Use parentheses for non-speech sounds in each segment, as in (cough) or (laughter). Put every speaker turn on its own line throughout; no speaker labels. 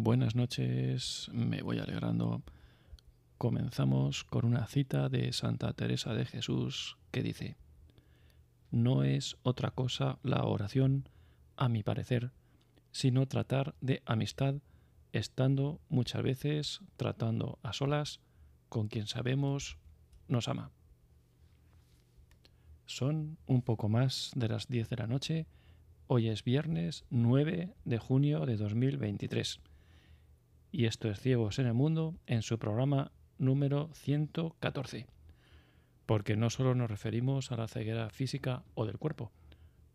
Buenas noches, me voy alegrando. Comenzamos con una cita de Santa Teresa de Jesús que dice, No es otra cosa la oración, a mi parecer, sino tratar de amistad, estando muchas veces tratando a solas con quien sabemos nos ama. Son un poco más de las 10 de la noche. Hoy es viernes 9 de junio de 2023. Y esto es Ciegos en el Mundo en su programa número 114. Porque no solo nos referimos a la ceguera física o del cuerpo,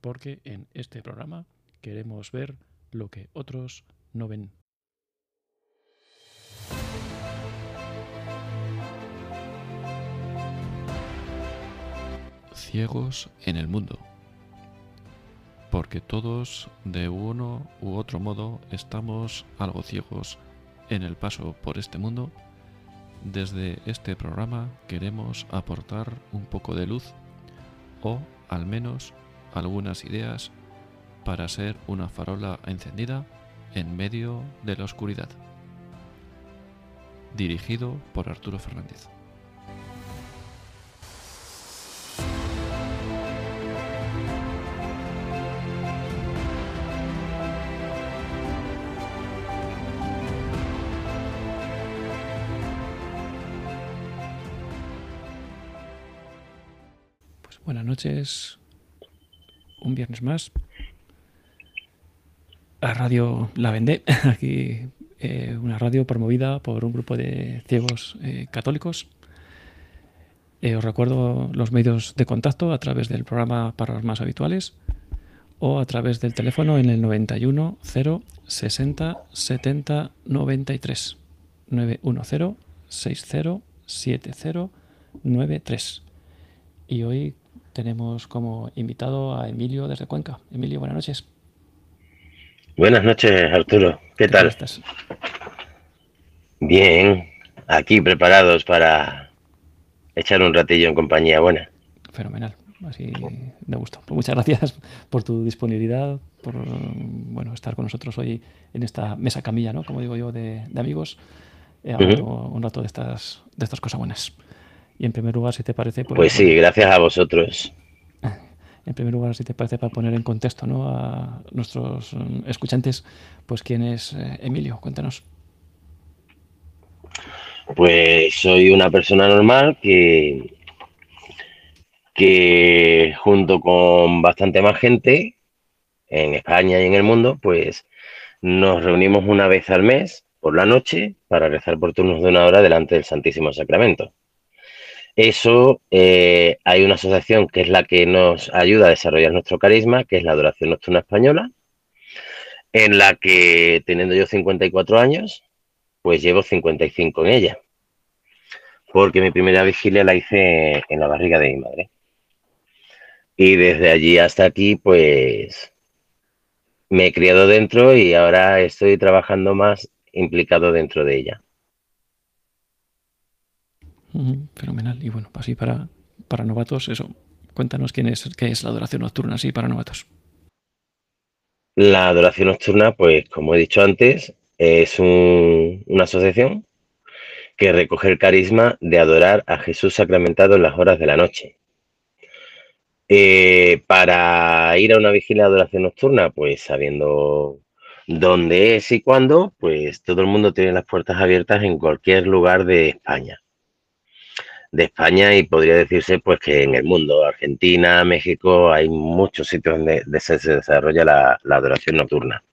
porque en este programa queremos ver lo que otros no ven. Ciegos en el mundo. Porque todos, de uno u otro modo, estamos algo ciegos en el paso por este mundo. Desde este programa queremos aportar un poco de luz o al menos algunas ideas para ser una farola encendida en medio de la oscuridad. Dirigido por Arturo Fernández. Noches, un viernes más. La radio La Vendé, (laughs) aquí eh, una radio promovida por un grupo de ciegos eh, católicos. Eh, os recuerdo los medios de contacto a través del programa para los más habituales o a través del teléfono en el 91 0 60 70 93 910 60 70 93. Y hoy tenemos como invitado a Emilio desde Cuenca. Emilio, buenas noches.
Buenas noches, Arturo. ¿Qué, tal?
estás?
Bien, aquí preparados para echar un ratillo en compañía buena.
Fenomenal, así me gusta. Pues muchas gracias por tu disponibilidad, por bueno, estar con nosotros hoy en esta mesa camilla, ¿no? Como digo yo, de, de amigos, eh, un rato de estas, de estas cosas buenas. Y en primer lugar, si te parece...
Pues, pues sí, gracias a vosotros. (laughs)
En primer lugar, si te parece, para poner en contexto ¿no? a nuestros escuchantes, pues quién es eh, Emilio, cuéntanos.
Pues soy una persona normal que, que junto con bastante más gente en España y en el mundo, pues nos reunimos una vez al mes por la noche para rezar por turnos de una hora delante del Santísimo Sacramento. Eso, eh, hay una asociación que es la que nos ayuda a desarrollar nuestro carisma, que es la Adoración Nocturna Española, en la que, teniendo yo 54 años, pues llevo 55 en ella. Porque mi primera vigilia la hice en la barriga de mi madre. Y desde allí hasta aquí, pues me he criado dentro y ahora estoy trabajando más implicado dentro de ella.
Fenomenal. Y bueno, así para, para novatos, eso, cuéntanos quién es, qué es la adoración nocturna, así para novatos.
La adoración nocturna, pues como he dicho antes, es un, una asociación que recoge el carisma de adorar a Jesús sacramentado en las horas de la noche. Eh, para ir a una vigilia de adoración nocturna, pues sabiendo dónde es y cuándo, pues todo el mundo tiene las puertas abiertas en cualquier lugar de España de España y podría decirse pues que en el mundo, Argentina, México, hay muchos sitios donde se, desarrolla la, adoración nocturna.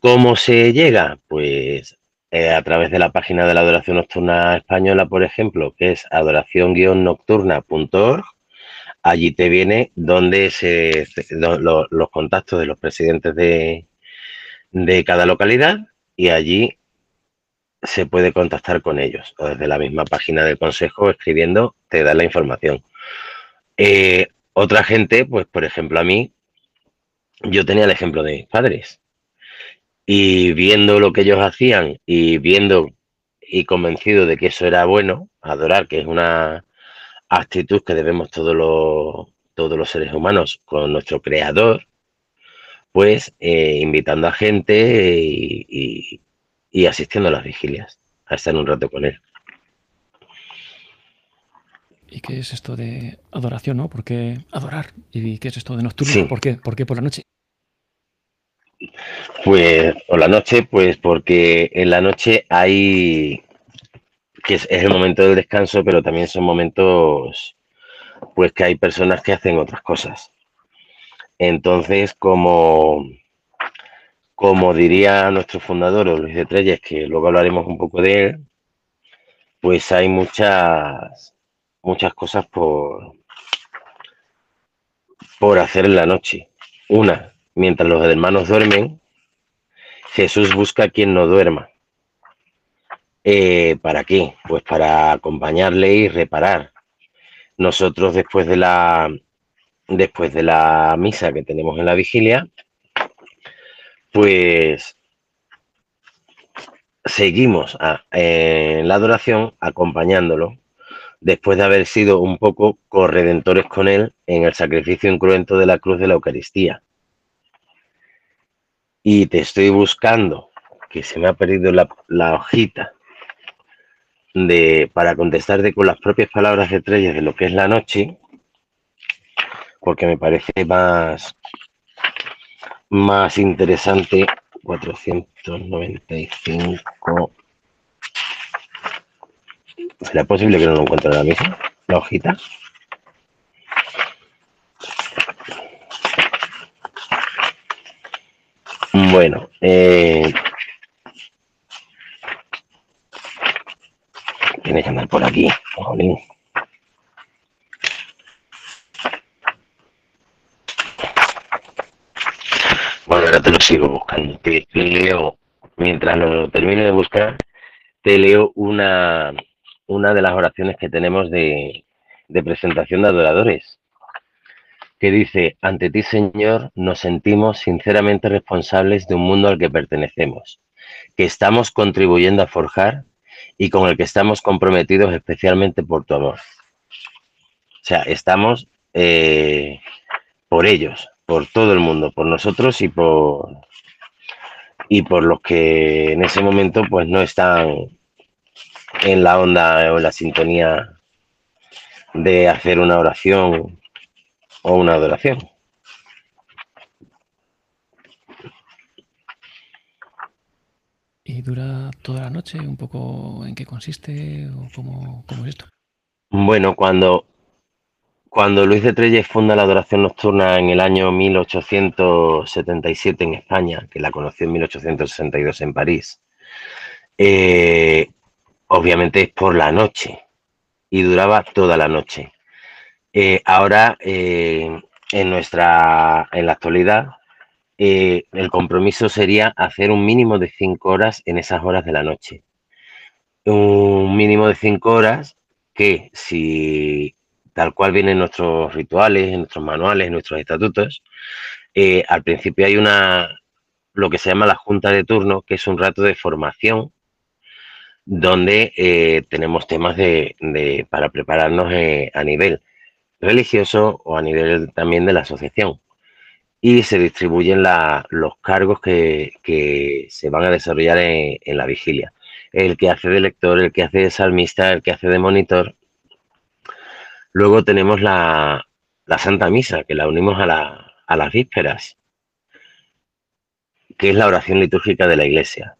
¿Cómo se llega? Pues eh, a través de la página de la adoración nocturna española, por ejemplo, que es adoración-nocturna.org. Allí te viene donde se, los contactos de los presidentes de, de cada localidad y allí se puede contactar con ellos o desde la misma página del consejo escribiendo te da la información. Eh, otra gente, pues por ejemplo a mí, yo tenía el ejemplo de mis padres y viendo lo que ellos hacían y viendo y convencido de que eso era bueno, adorar, que es una actitud que debemos todos los, todos los seres humanos con nuestro creador, pues eh, invitando a gente y, y asistiendo a las vigilias, a estar un rato con él.
¿Y qué es esto de adoración, no? ¿Por qué adorar? ¿Y qué es esto de nocturno? ¿Por qué? ¿Por qué por la noche?
Pues por la noche, pues porque en la noche hay que es, el momento del descanso, pero también son momentos pues que hay personas que hacen otras cosas. Entonces, como, como diría nuestro fundador Luis de Treyes, que luego hablaremos un poco de él, pues hay muchas, muchas cosas por, por hacer en la noche. Una, mientras los hermanos duermen, Jesús busca a quien no duerma. Eh, ¿Para qué? Pues para acompañarle y reparar. Nosotros después de la después de la misa que tenemos en la vigilia, pues seguimos en la adoración acompañándolo después de haber sido un poco corredentores con él en el sacrificio incruento de la cruz de la Eucaristía. Y te estoy buscando, que se me ha perdido la, hojita, de, para contestarte con las propias palabras de estrellas de lo que es la noche, porque me parece más, más interesante 495. ¿Será posible que no lo encuentre ahora mismo? La hojita. Bueno, eh, tiene que andar por aquí, jolín. Bueno, te lo sigo buscando. Te, leo, mientras lo termine de buscar, te leo una, una de las oraciones que tenemos de, de presentación de adoradores, que dice, ante ti Señor nos sentimos sinceramente responsables de un mundo al que pertenecemos, que estamos contribuyendo a forjar y con el que estamos comprometidos especialmente por tu amor. O sea, estamos eh, por ellos, por todo el mundo, por nosotros y por y por los que en ese momento pues no están en la onda o en la sintonía de hacer una oración o una adoración.
¿Y dura toda la noche? ¿Un poco en qué consiste o cómo, es esto?
Bueno, cuando, cuando Luis de Trelles funda la adoración nocturna en el año 1877 en España, que la conoció en 1862 en París, eh, obviamente es por la noche y duraba toda la noche. Eh, ahora, eh, en nuestra, en la actualidad, el compromiso sería hacer un mínimo de cinco horas en esas horas de la noche. Un mínimo de cinco horas que si tal cual vienen nuestros rituales, nuestros manuales, nuestros estatutos, eh, al principio hay una, lo que se llama la junta de turno, que es un rato de formación donde eh, tenemos temas de, para prepararnos a nivel religioso o a nivel también de la asociación y se distribuyen los cargos que, se van a desarrollar en, la vigilia. El que hace de lector, el que hace de salmista, el que hace de monitor. Luego tenemos la, Santa Misa, que la unimos a, las vísperas, que es la oración litúrgica de la iglesia.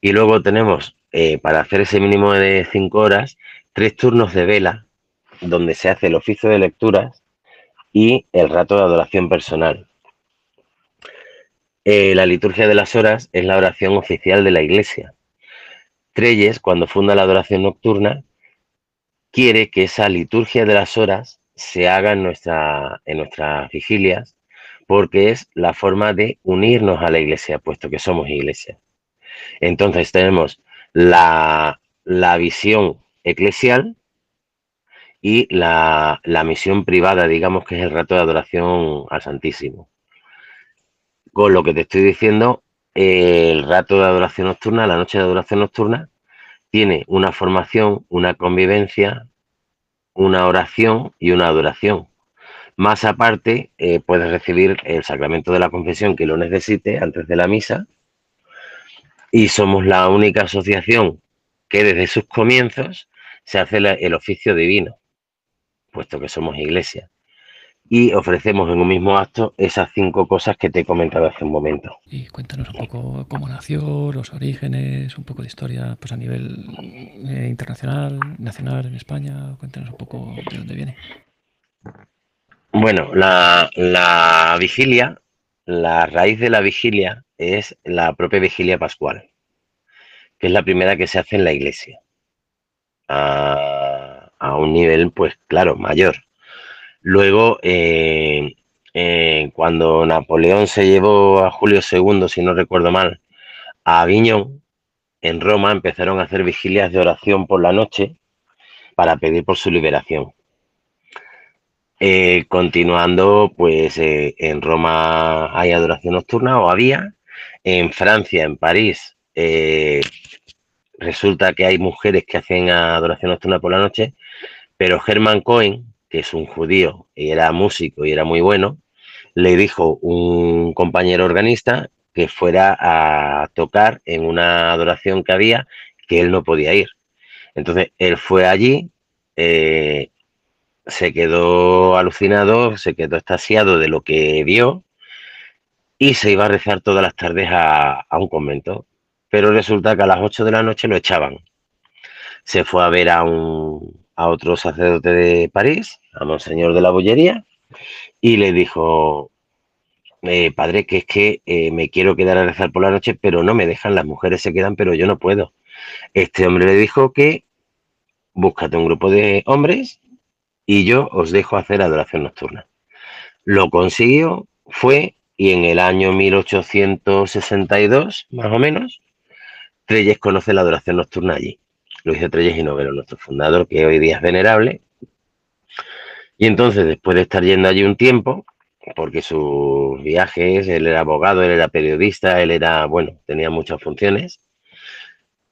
Y luego tenemos, eh, para hacer ese mínimo de cinco horas, tres turnos de vela, donde se hace el oficio de lecturas y el rato de adoración personal. Eh, la liturgia de las horas es la oración oficial de la Iglesia. Treyes, cuando funda la adoración nocturna, quiere que esa liturgia de las horas se haga en, nuestra, en nuestras vigilias porque es la forma de unirnos a la Iglesia, puesto que somos Iglesia. Entonces tenemos la, visión eclesial y la, la misión privada, digamos que es el rato de adoración al Santísimo. Con lo que te estoy diciendo, el rato de adoración nocturna, la noche de adoración nocturna, tiene una formación, una convivencia, una oración y una adoración. Más aparte, eh, puedes recibir el sacramento de la confesión que lo necesite antes de la misa Y somos la única asociación que desde sus comienzos se hace el oficio divino, puesto que somos iglesia y ofrecemos en un mismo acto esas cinco cosas que te he comentado hace un momento.
Y cuéntanos un poco cómo nació, los orígenes, un poco de historia pues a nivel eh, internacional, nacional en España. Cuéntanos un poco de dónde viene.
Bueno, la, la vigilia, la raíz de la vigilia es la propia vigilia pascual, que es la primera que se hace en la iglesia, a, a un nivel, pues claro, mayor Luego, eh, eh, cuando Napoleón se llevó a Julio II, si no recuerdo mal, a Aviñón, en Roma empezaron a hacer vigilias de oración por la noche para pedir por su liberación. Eh, continuando, pues en Roma hay adoración nocturna o había. En Francia, en París, resulta que hay mujeres que hacen adoración nocturna por la noche, pero Germán Cohen, que es un judío y era músico y era muy bueno, le dijo un compañero organista que fuera a tocar en una adoración que había que él no podía ir. Entonces él fue allí, eh, se quedó alucinado, se quedó estasiado de lo que vio y se iba a rezar todas las tardes a, un convento. Pero resulta que a las 8 de la noche lo echaban. Se fue a ver a un, a otro sacerdote de París, a Monseñor de la Bollería, y le dijo, eh, padre, que es que eh, me quiero quedar a rezar por la noche, pero no me dejan, las mujeres se quedan, pero yo no puedo. Este hombre le dijo que búscate un grupo de hombres y yo os dejo hacer adoración nocturna. Lo consiguió, fue, y en el año 1862, más o menos, Trelles conoce la adoración nocturna allí. Luis de Trelles y Novelo, nuestro fundador, que hoy día es venerable. Y entonces, después de estar yendo allí un tiempo, porque sus viajes, él era abogado, él era periodista, él era, bueno, tenía muchas funciones,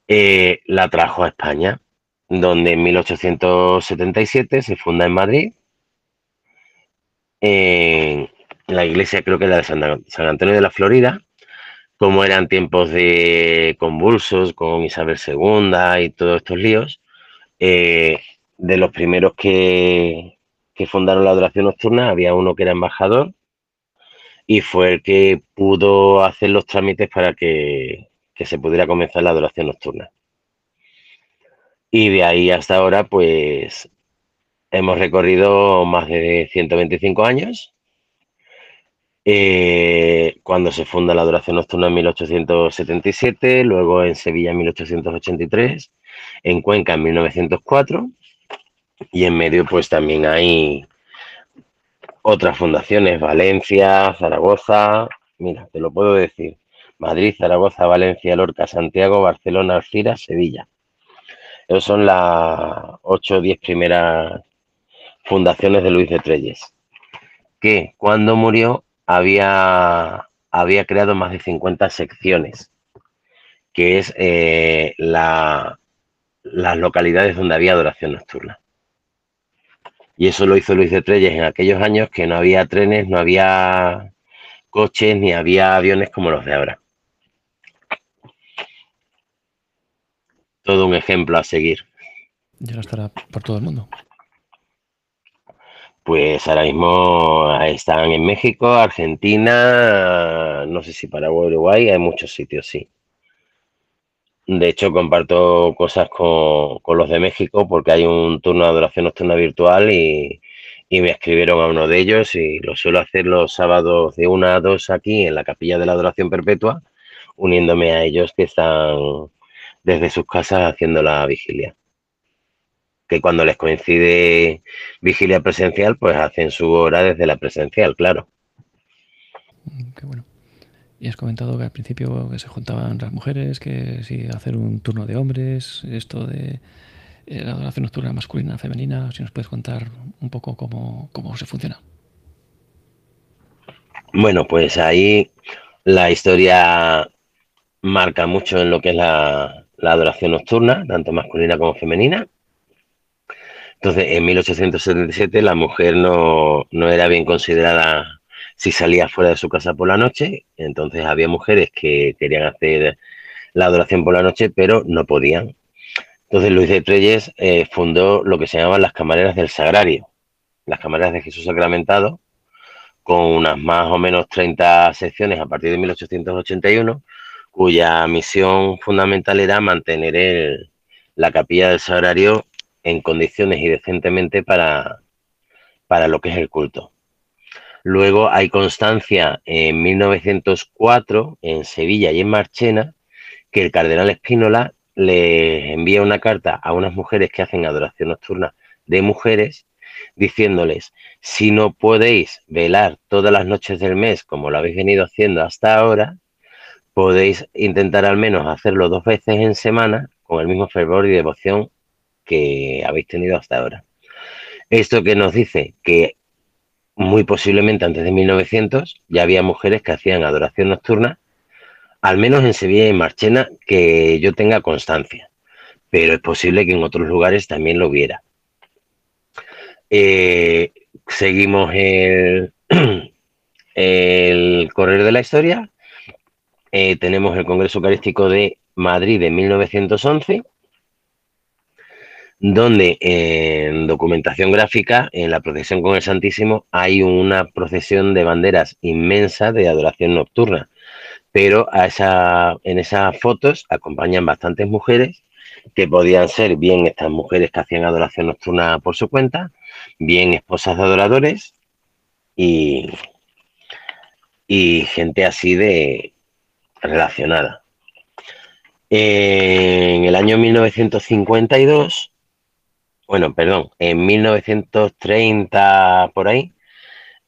eh, la trajo a España, donde en 1877 se funda en Madrid, en la iglesia creo que era de San Antonio de la Florida, como eran tiempos de convulsos con Isabel II y todos estos líos, eh, de los primeros que, fundaron la adoración nocturna, había uno que era embajador y fue el que pudo hacer los trámites para que, que se pudiera comenzar la adoración nocturna. Y de ahí hasta ahora, pues hemos recorrido más de 125 años eh, cuando se funda la adoración nocturna en 1877, luego en Sevilla en 1883, en Cuenca en 1904 y en medio pues también hay otras fundaciones, Valencia, Zaragoza, mira, te lo puedo decir, Madrid, Zaragoza, Valencia, Lorca, Santiago, Barcelona, Alcira, Sevilla. Esas son las ocho o diez primeras fundaciones de Luis de Trelles, que cuando murió había, había creado más de 50 secciones, que es eh, las localidades donde había adoración nocturna. Y eso lo hizo Luis de Trelles en aquellos años que no había trenes, no había coches, ni había aviones como los de ahora. Todo un ejemplo a seguir.
Ya no estará por todo el mundo.
Pues ahora mismo están en México, Argentina, no sé si Paraguay, Uruguay, hay muchos sitios, sí. De hecho, comparto cosas con, los de México porque hay un turno de adoración nocturna virtual y, me escribieron a uno de ellos y lo suelo hacer los sábados de una a dos aquí en la capilla de la adoración perpetua, uniéndome a ellos que están desde sus casas haciendo la vigilia que cuando les coincide vigilia presencial, pues hacen su hora desde la presencial, claro.
Mm, qué bueno. Y has comentado que al principio se juntaban las mujeres, que si hacer un turno de hombres, esto de eh, la adoración nocturna masculina, femenina, si nos puedes contar un poco cómo, se funciona.
Bueno, pues ahí la historia marca mucho en lo que es la adoración nocturna, tanto masculina como femenina. Entonces, en 1877 la mujer no, era bien considerada si salía fuera de su casa por la noche, entonces había mujeres que querían hacer la adoración por la noche, pero no podían. Entonces Luis de Treyes eh, fundó lo que se llamaban las camareras del Sagrario, las camareras de Jesús Sacramentado, con unas más o menos 30 secciones a partir de 1881, cuya misión fundamental era mantener la capilla del Sagrario en condiciones y decentemente para, para lo que es el culto. Luego hay constancia en 1904 en Sevilla y en Marchena que el cardenal Espínola le envía una carta a unas mujeres que hacen adoración nocturna de mujeres diciéndoles, si no podéis velar todas las noches del mes como lo habéis venido haciendo hasta ahora, podéis intentar al menos hacerlo dos veces en semana con el mismo fervor y devoción que habéis tenido hasta ahora. Esto que nos dice que muy posiblemente antes de 1900 ya había mujeres que hacían adoración nocturna, al menos en Sevilla y en Marchena, que yo tenga constancia, pero es posible que en otros lugares también lo hubiera. Eh, seguimos el, (clears throat) el correr de la historia. Eh, tenemos el Congreso Eucarístico de Madrid de 1911 donde en documentación gráfica, en la procesión con el Santísimo, hay una procesión de banderas inmensa de adoración nocturna. Pero a esa, en esas fotos acompañan bastantes mujeres que podían ser bien estas mujeres que hacían adoración nocturna por su cuenta, bien esposas de adoradores y, y gente así de relacionada. En el año 1952 bueno, perdón, en 1930 por ahí,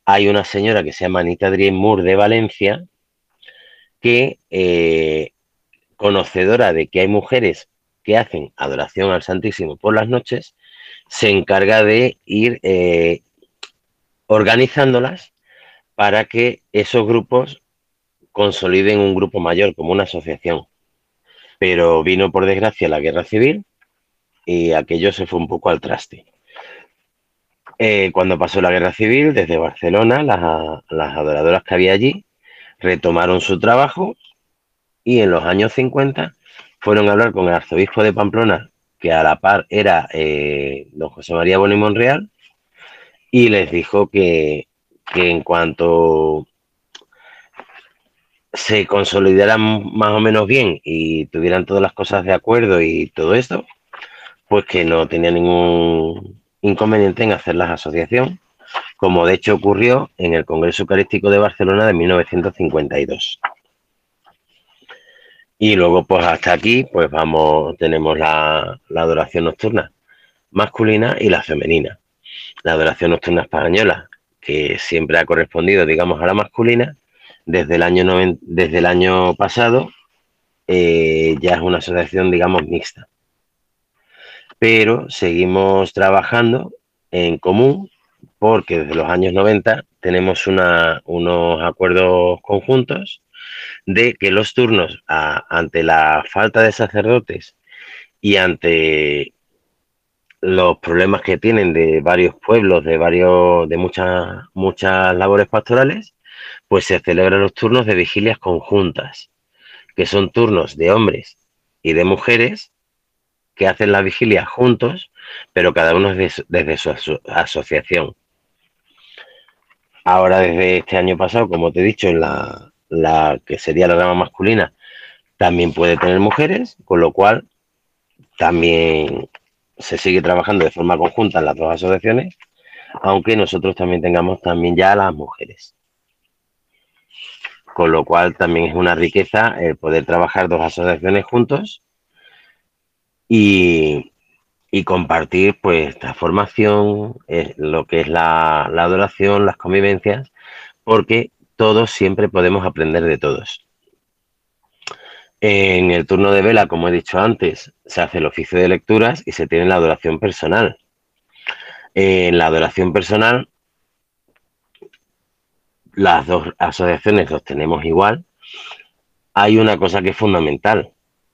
hay una señora que se llama Anita Adrien Moore de Valencia, que, eh, conocedora de que hay mujeres que hacen adoración al Santísimo por las noches, se encarga de ir eh, organizándolas para que esos grupos consoliden un grupo mayor como una asociación. Pero vino por desgracia la guerra civil y aquello se fue un poco al traste. Eh, cuando pasó la guerra civil, desde Barcelona, las, adoradoras que había allí retomaron su trabajo y en los años 50 fueron a hablar con el arzobispo de Pamplona, que a la par era eh, don José María Boni Monreal, y les dijo que, que en cuanto se consolidaran más o menos bien y tuvieran todas las cosas de acuerdo y todo esto, pues que no tenía ningún inconveniente en hacer la asociación, como de hecho ocurrió en el Congreso Eucarístico de Barcelona de 1952. Y luego, pues hasta aquí, pues vamos, tenemos la, adoración nocturna masculina y la femenina. La adoración nocturna española, que siempre ha correspondido, digamos, a la masculina, desde el año, desde el año pasado eh, ya es una asociación, digamos, mixta pero seguimos trabajando en común porque desde los años 90 tenemos unos acuerdos conjuntos de que los turnos ante la falta de sacerdotes y ante los problemas que tienen de varios pueblos, de varios, de muchas, muchas labores pastorales, pues se celebran los turnos de vigilias conjuntas, que son turnos de hombres y de mujeres que hacen la vigilia juntos, pero cada uno desde, su asociación. Ahora, desde este año pasado, como te he dicho, la, la que sería la rama masculina, también puede tener mujeres, con lo cual también se sigue trabajando de forma conjunta en las dos asociaciones, aunque nosotros también tengamos también ya las mujeres. Con lo cual también es una riqueza el poder trabajar dos asociaciones juntos y, compartir pues la formación, eh, lo que es la, adoración, las convivencias, porque todos siempre podemos aprender de todos. En el turno de vela, como he dicho antes, se hace el oficio de lecturas y se tiene la adoración personal. En la adoración personal, las dos asociaciones los tenemos igual. Hay una cosa que es fundamental,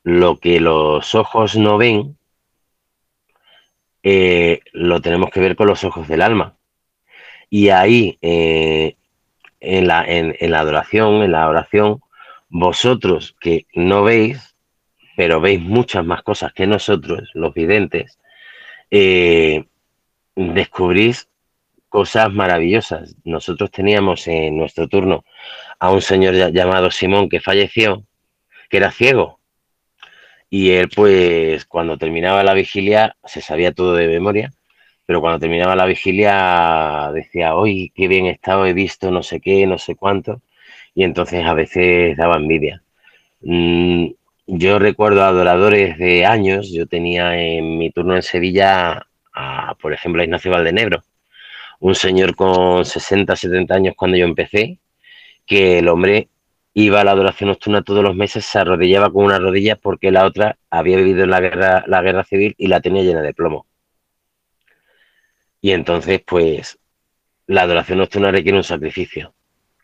lo que los ojos no ven, eh, lo tenemos que ver con los ojos del alma. Y ahí, eh, en, la, en, la adoración, en la oración, vosotros que no veis, pero veis muchas más cosas que nosotros, los videntes, eh, descubrís cosas maravillosas. Nosotros teníamos en nuestro turno a un señor llamado Simón que falleció, que era ciego. Y él, pues, cuando terminaba la vigilia, se sabía todo de memoria, pero cuando terminaba la vigilia decía, hoy qué bien he estado, he visto no sé qué, no sé cuánto, y entonces a veces daba envidia. Mm, yo recuerdo adoradores de años, yo tenía en mi turno en Sevilla, por ejemplo, a Ignacio Valdenebro, un señor con 60, 70 años cuando yo empecé, que el hombre iba a la adoración nocturna todos los meses, se arrodillaba con una rodilla porque la otra había vivido en la guerra, la guerra civil y la tenía llena de plomo. Y entonces, pues, la adoración nocturna requiere un sacrificio,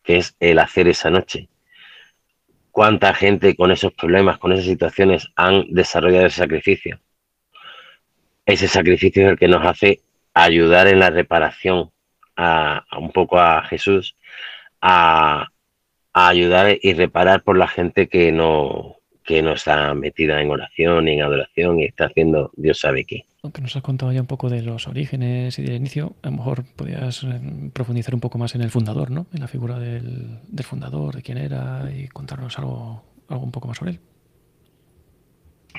que es el hacer esa noche. ¿Cuánta gente con esos problemas, con esas situaciones han desarrollado ese sacrificio? Ese sacrificio es el que nos hace ayudar en la reparación a, un poco a Jesús, a, ayudar y reparar por la gente que no, que no está metida en oración y en adoración y está haciendo Dios sabe qué.
Aunque nos has contado ya un poco de los orígenes y del inicio, a lo mejor podrías eh, profundizar un poco más en el fundador, ¿no? En la figura del, del fundador, de quién era y contarnos algo, algo un poco más sobre él.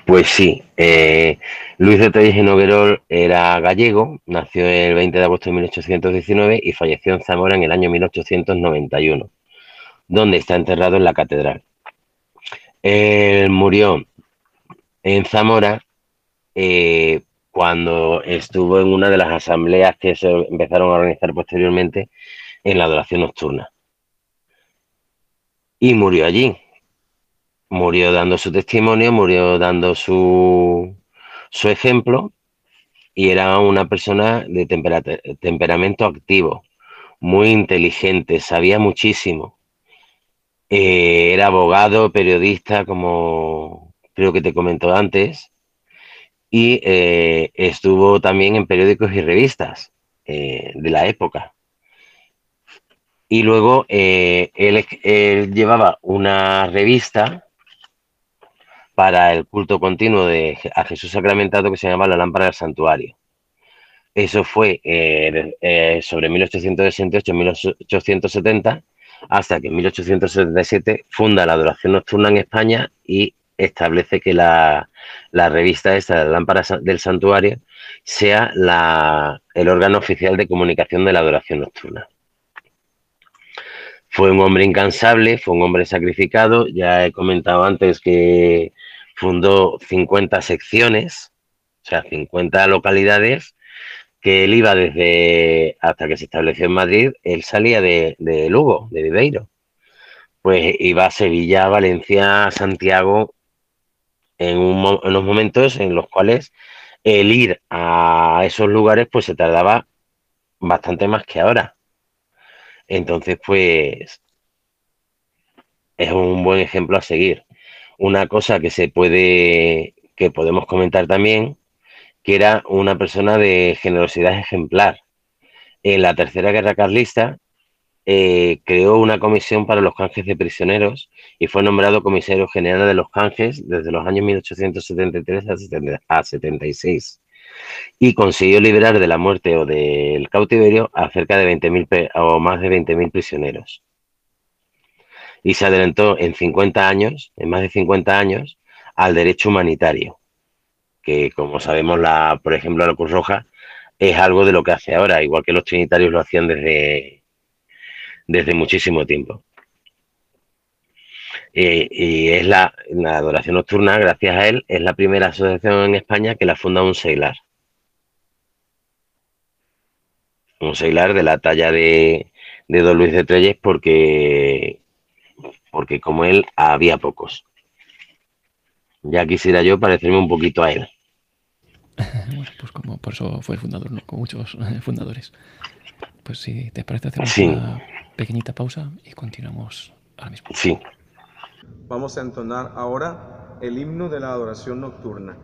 Pues sí, eh, Luis de Trelles y Noguerol era gallego, nació el 20 de agosto de 1819 y falleció en Zamora en el año 1891, donde está enterrado en la catedral. Él murió en Zamora eh, cuando estuvo en una de las asambleas que se empezaron a organizar posteriormente en la adoración nocturna. Y murió allí, murió dando su testimonio, murió dando su, su ejemplo y era una persona de temperamento activo, muy inteligente, sabía muchísimo. Eh, era abogado, periodista, como creo que te comentó antes, y eh, estuvo también en periódicos y revistas eh, de la época. Y luego él, él, llevaba una revista para el culto continuo de, a Jesús sacramentado que se llamaba la lámpara del santuario. Eso fue sobre 1868-1870, hasta que en 1877 funda la adoración nocturna en España y establece que la, revista esta, la lámpara del santuario, sea el órgano oficial de comunicación de la adoración nocturna. Fue un hombre incansable, fue un hombre sacrificado. Ya he comentado antes que fundó 50 secciones, o sea, 50 localidades, que él iba desde hasta que se estableció en Madrid, él salía de, Lugo, de Viveiro. Pues iba a Sevilla, Valencia, Santiago, en, en unos momentos en los cuales el ir a esos lugares pues se tardaba bastante más que ahora. Entonces, pues es un buen ejemplo a seguir una cosa que se puede, que podemos comentar también, que era una persona de generosidad ejemplar. En la Tercera Guerra Carlista eh, creó una comisión para los canjes de prisioneros y fue nombrado comisario general de los canjes desde los años 1873 a 76 y consiguió liberar de la muerte o del cautiverio a cerca de 20.000 o más de 20.000 prisioneros y se adelantó en 50 años, en más de 50 años, al derecho humanitario, que como sabemos, la, por ejemplo, la Cruz Roja es algo de lo que hace ahora, igual que los trinitarios lo hacían desde, desde muchísimo tiempo. Eh, y es la, la, adoración nocturna, gracias a él, es la primera asociación en España que la funda un seglar. Un seglar de la talla de, de Don Luis de Trelles porque porque como él había pocos. Ya quisiera yo parecerme un poquito a él. (laughs)
bueno, pues como por eso fue el fundador, ¿no? Con muchos eh, fundadores. Pues si te parece, hacemos una pequeñita pausa y continuamos ahora mismo.
Sí.
Vamos a entonar ahora el himno de la adoración nocturna.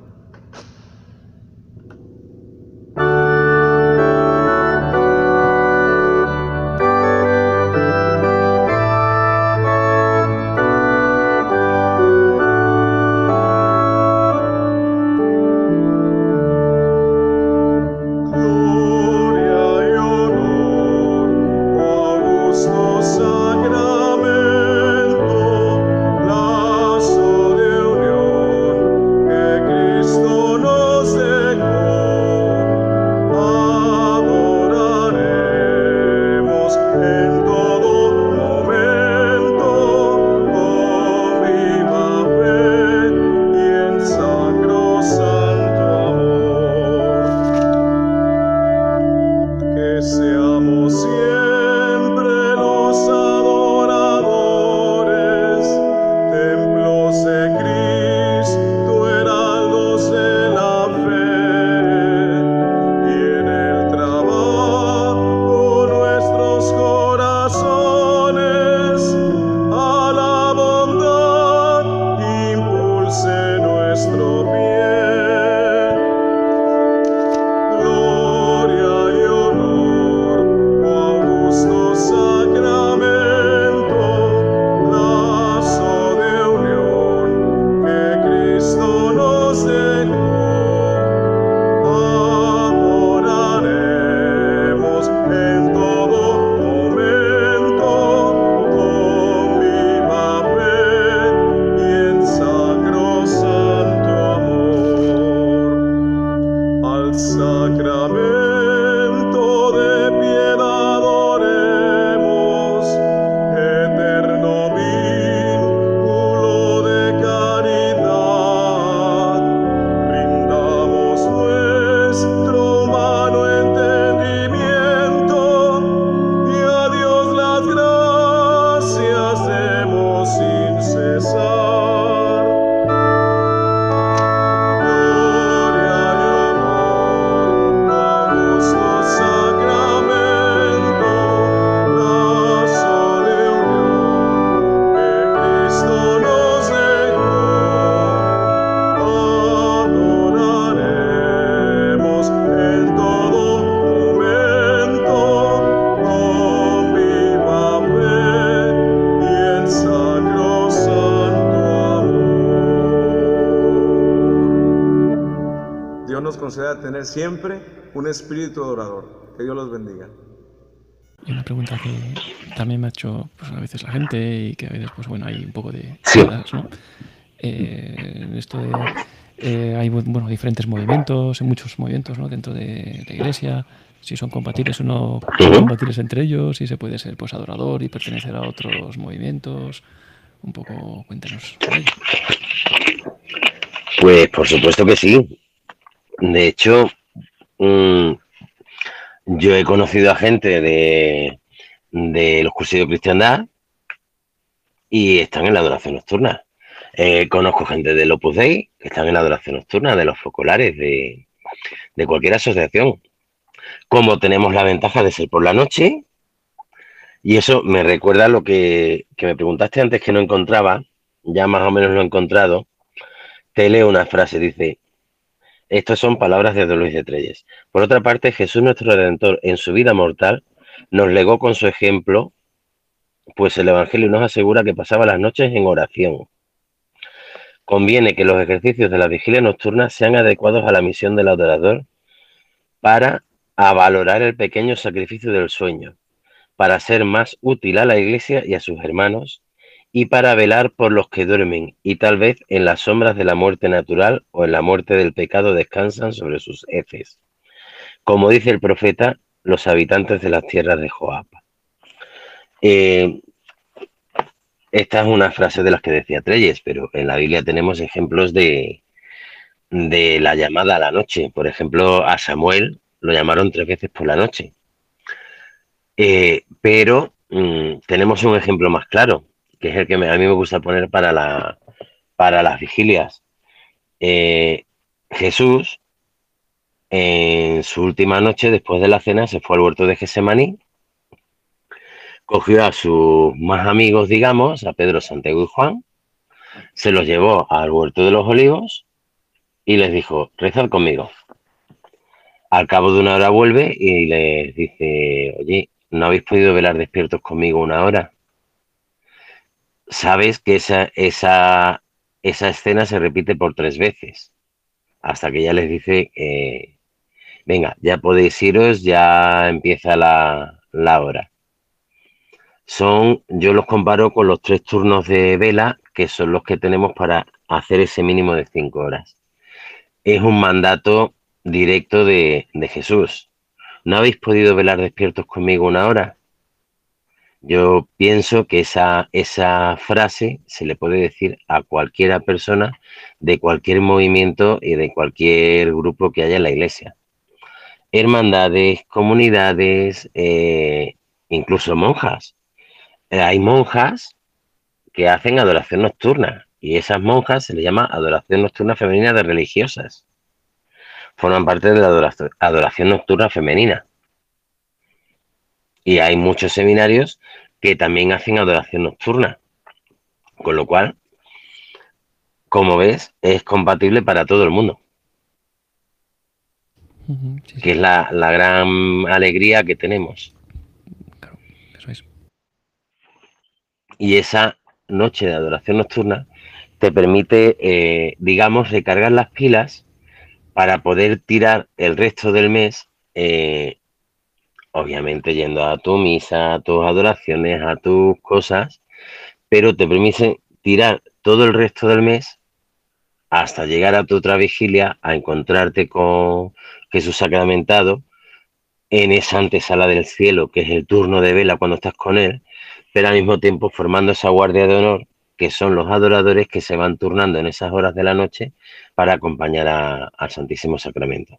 Espíritu adorador. Que Dios los bendiga.
Y una pregunta que también me ha hecho pues, a veces la gente y que a veces, pues bueno, hay un poco de
Sí.
¿no? Eh, esto de, eh, hay bueno, diferentes movimientos, hay muchos movimientos ¿no? dentro de la iglesia, si son compatibles o no son compatibles entre ellos, si se puede ser pues adorador y pertenecer a otros movimientos. Un poco, cuéntanos.
Pues por supuesto que sí. De hecho, mm, yo he conocido a gente de, los cursos de cristiandad y están en la adoración nocturna. Eh, conozco gente del Opus Dei que están en la adoración nocturna, de los focolares, de, de cualquier asociación. Como tenemos la ventaja de ser por la noche, y eso me recuerda a lo que, que me preguntaste antes que no encontraba, ya más o menos lo he encontrado. Te leo una frase, dice, estas son palabras de Luis de Trelles. Por otra parte, Jesús nuestro Redentor en su vida mortal nos legó con su ejemplo, pues el Evangelio nos asegura que pasaba las noches en oración. Conviene que los ejercicios de la vigilia nocturna sean adecuados a la misión del adorador para a el pequeño sacrificio del sueño, para ser más útil a la iglesia y a sus hermanos, y para velar por los que duermen y tal vez en las sombras de la muerte natural o en la muerte del pecado descansan sobre sus heces. Como dice el profeta, los habitantes de las tierras de Joab. Eh, esta es una frase de las que decía Treyes, pero en la Biblia tenemos ejemplos de, de la llamada a la noche. Por ejemplo, a Samuel lo llamaron tres veces por la noche. Eh, pero mm, tenemos un ejemplo más claro, que es el que a mí me gusta poner para, la, para las vigilias. Eh, Jesús, en su última noche, después de la cena, se fue al huerto de Gesemaní, cogió a sus más amigos, digamos, a Pedro, Santiago y Juan, se los llevó al huerto de los olivos y les dijo, rezad conmigo. Al cabo de una hora vuelve y les dice, oye, ¿no habéis podido velar despiertos conmigo una hora? Sabes que esa, esa, esa escena se repite por tres veces, hasta que ya les dice, eh, venga, ya podéis iros, ya empieza la, la hora. Son, yo los comparo con los tres turnos de vela, que son los que tenemos para hacer ese mínimo de cinco horas. Es un mandato directo de, de Jesús. ¿No habéis podido velar despiertos conmigo una hora? Yo pienso que esa, esa frase se le puede decir a cualquiera persona de cualquier movimiento y de cualquier grupo que haya en la iglesia. Hermandades, comunidades, eh, incluso monjas. Eh, hay monjas que hacen adoración nocturna y esas monjas se les llama adoración nocturna femenina de religiosas. Forman parte de la adoración, adoración nocturna femenina. Y hay muchos seminarios que también hacen adoración nocturna. Con lo cual, como ves, es compatible para todo el mundo,
Ujú, sí, sí,
que es la, la gran alegría que tenemos.
claro, eso es.
Y esa noche de adoración nocturna te permite, eh, digamos, recargar las pilas para poder tirar el resto del mes, eh, obviamente yendo a tu misa, a tus adoraciones, a tus cosas, pero te permite tirar todo el resto del mes hasta llegar a tu otra vigilia, a encontrarte con Jesús sacramentado en esa antesala del cielo, que es el turno de vela cuando estás con Él, pero al mismo tiempo formando esa guardia de honor, que son los adoradores que se van turnando en esas horas de la noche para acompañar al Santísimo Sacramento.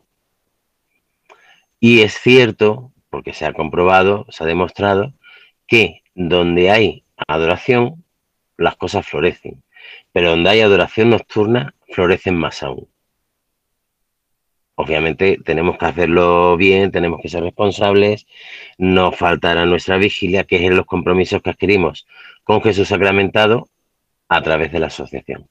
Y es cierto, porque se ha comprobado, se ha demostrado, que donde hay adoración, las cosas florecen, pero donde hay adoración nocturna, florecen más aún. Obviamente tenemos que hacerlo bien, tenemos que ser responsables, no faltar a nuestra vigilia, que es los compromisos que adquirimos con Jesús sacramentado a través de la asociación.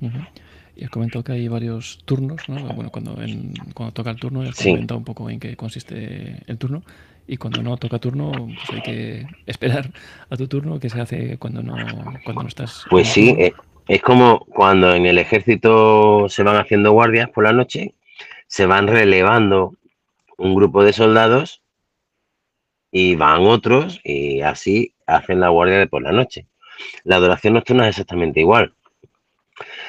Ujú. Y has comentado que hay varios turnos, ¿no? Bueno, cuando, en- cuando toca el turno, has
Sí.
comentado un poco en qué consiste el turno. Y cuando no toca turno, pues hay que (laughs) esperar a tu turno, que se hace cuando no, cuando no estás.
Pues sí, eh, es como cuando en el ejército se van haciendo guardias por la noche, se van relevando un grupo de soldados y van otros y así hacen la guardia de por la noche. La adoración nocturna es exactamente igual.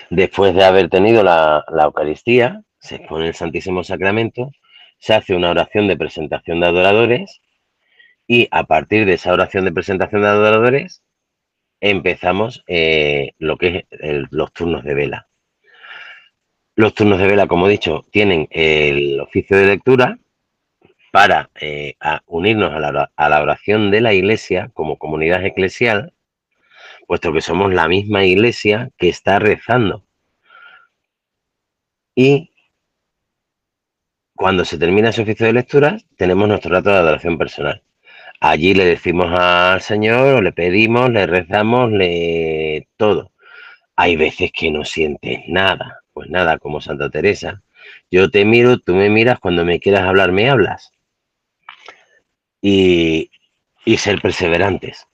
Después de haber tenido la, la Eucaristía, se expone el Santísimo Sacramento, se hace una oración de presentación de adoradores y a partir de esa oración de presentación de adoradores empezamos eh, lo que es los turnos de vela. Los turnos de vela, como he dicho, tienen el oficio de lectura para eh, unirnos a la, a la oración de la iglesia como comunidad eclesial, puesto que somos la misma iglesia que está rezando. Y cuando se termina ese oficio de lectura, tenemos nuestro rato de adoración personal. Allí le decimos al Señor, o le pedimos, le rezamos, le todo. Hay veces que no sientes nada, pues nada, como Santa Teresa. Yo te miro, tú me miras, cuando me quieras hablar, me hablas. Y, y ser perseverantes.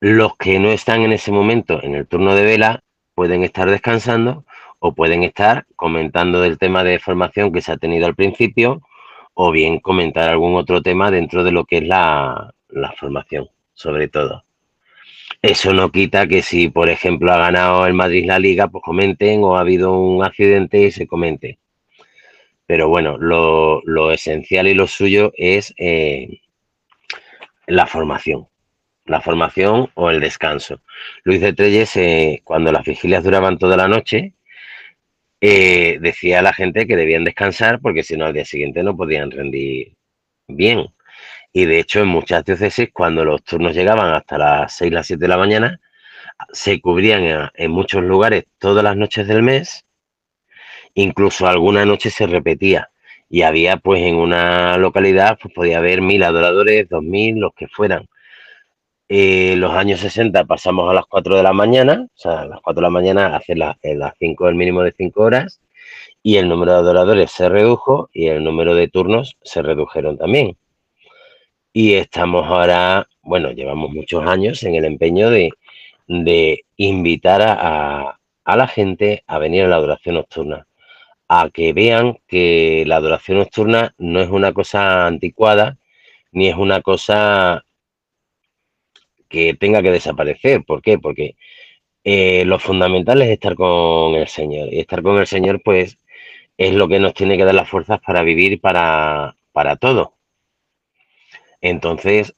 Los que no están en ese momento en el turno de vela pueden estar descansando o pueden estar comentando del tema de formación que se ha tenido al principio o bien comentar algún otro tema dentro de lo que es la, formación, sobre todo. Eso no quita que si, por ejemplo, ha ganado el Madrid la liga, pues comenten o ha habido un accidente y se comente. Pero bueno, lo, esencial y lo suyo es eh, la formación. La formación o el descanso. Luis de Trelles, eh, cuando las vigilias duraban toda la noche, eh, decía a la gente que debían descansar porque si no al día siguiente no podían rendir bien. Y de hecho en muchas diócesis cuando los turnos llegaban hasta las 6, las 7 de la mañana, se cubrían en, muchos lugares todas las noches del mes, incluso alguna noche se repetía. Y había pues en una localidad pues podía haber mil adoradores, dos mil, los que fueran. Eh, los años 60 pasamos a las 4 de la mañana, o sea, a las 4 de la mañana hace las 5 el mínimo de 5 horas, y el número de adoradores se redujo y el número de turnos se redujeron también. Y estamos ahora, bueno, llevamos muchos años en el empeño de, invitar a, a la gente a venir a la adoración nocturna, a que vean que la adoración nocturna no es una cosa anticuada, ni es una cosa que tenga que desaparecer. ¿Por qué? Porque eh, lo fundamental es estar con el Señor. Y estar con el Señor, pues, es lo que nos tiene que dar las fuerzas para vivir para, para todo. Entonces,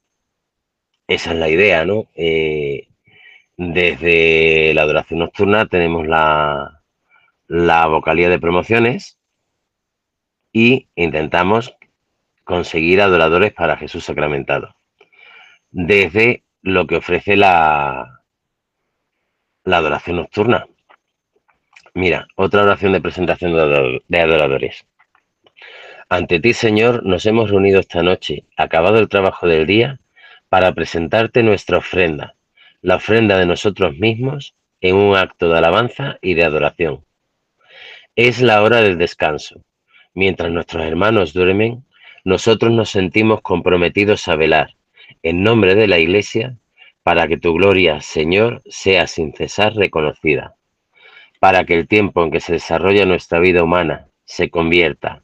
esa es la idea, ¿no? Eh, desde la adoración nocturna tenemos la, la vocalía de promociones y intentamos conseguir adoradores para Jesús sacramentado. Desde lo que ofrece la, la adoración nocturna. Mira, otra oración de presentación de adoradores. Ante ti, Señor, nos hemos reunido esta noche, acabado el trabajo del día, para presentarte nuestra ofrenda, la ofrenda de nosotros mismos, en un acto de alabanza y de adoración. Es la hora del descanso. Mientras nuestros hermanos duermen, nosotros nos sentimos comprometidos a velar, en nombre de la Iglesia, para que tu gloria, Señor, sea sin cesar reconocida, para que el tiempo en que se desarrolla nuestra vida humana se convierta,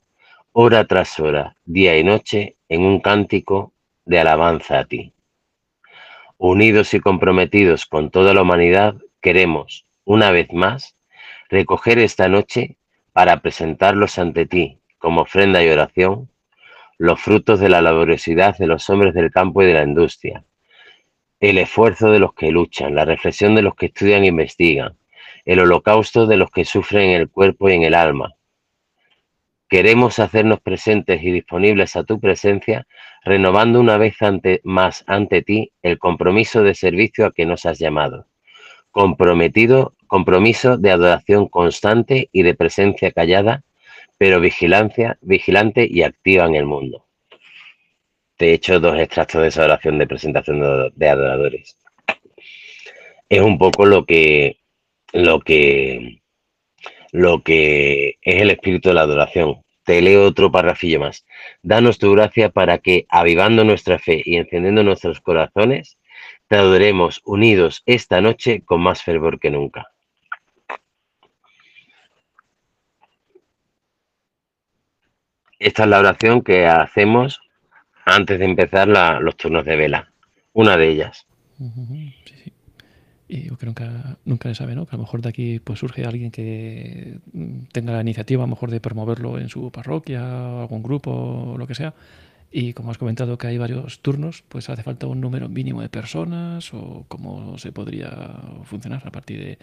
hora tras hora, día y noche, en un cántico de alabanza a ti. Unidos y comprometidos con toda la humanidad, queremos, una vez más, recoger esta noche para presentarlos ante ti como ofrenda y oración los frutos de la laboriosidad de los hombres del campo y de la industria, el esfuerzo de los que luchan, la reflexión de los que estudian e investigan, el holocausto de los que sufren en el cuerpo y en el alma. Queremos hacernos presentes y disponibles a tu presencia, renovando una vez más ante ti el compromiso de servicio a que nos has llamado. Comprometido, compromiso de adoración constante y de presencia callada pero vigilancia, vigilante y activa en el mundo. Te he hecho dos extractos de esa oración de presentación de, adoradores. Es un poco lo que, lo que, lo que es el espíritu de la adoración. Te leo otro parrafillo más. Danos tu gracia para que, avivando nuestra fe y encendiendo nuestros corazones, te adoremos unidos esta noche con más fervor que nunca. Esta es la oración que hacemos antes de empezar los turnos de vela. Una de ellas.
Sí, sí. Y que nunca, nunca se sabe, ¿no? Que a lo mejor de aquí pues surge alguien que mm, tenga la iniciativa a lo mejor de promoverlo en su parroquia, algún grupo, o lo que sea. Y como has comentado que hay varios turnos, pues hace falta un número mínimo de personas o cómo se podría funcionar a partir de,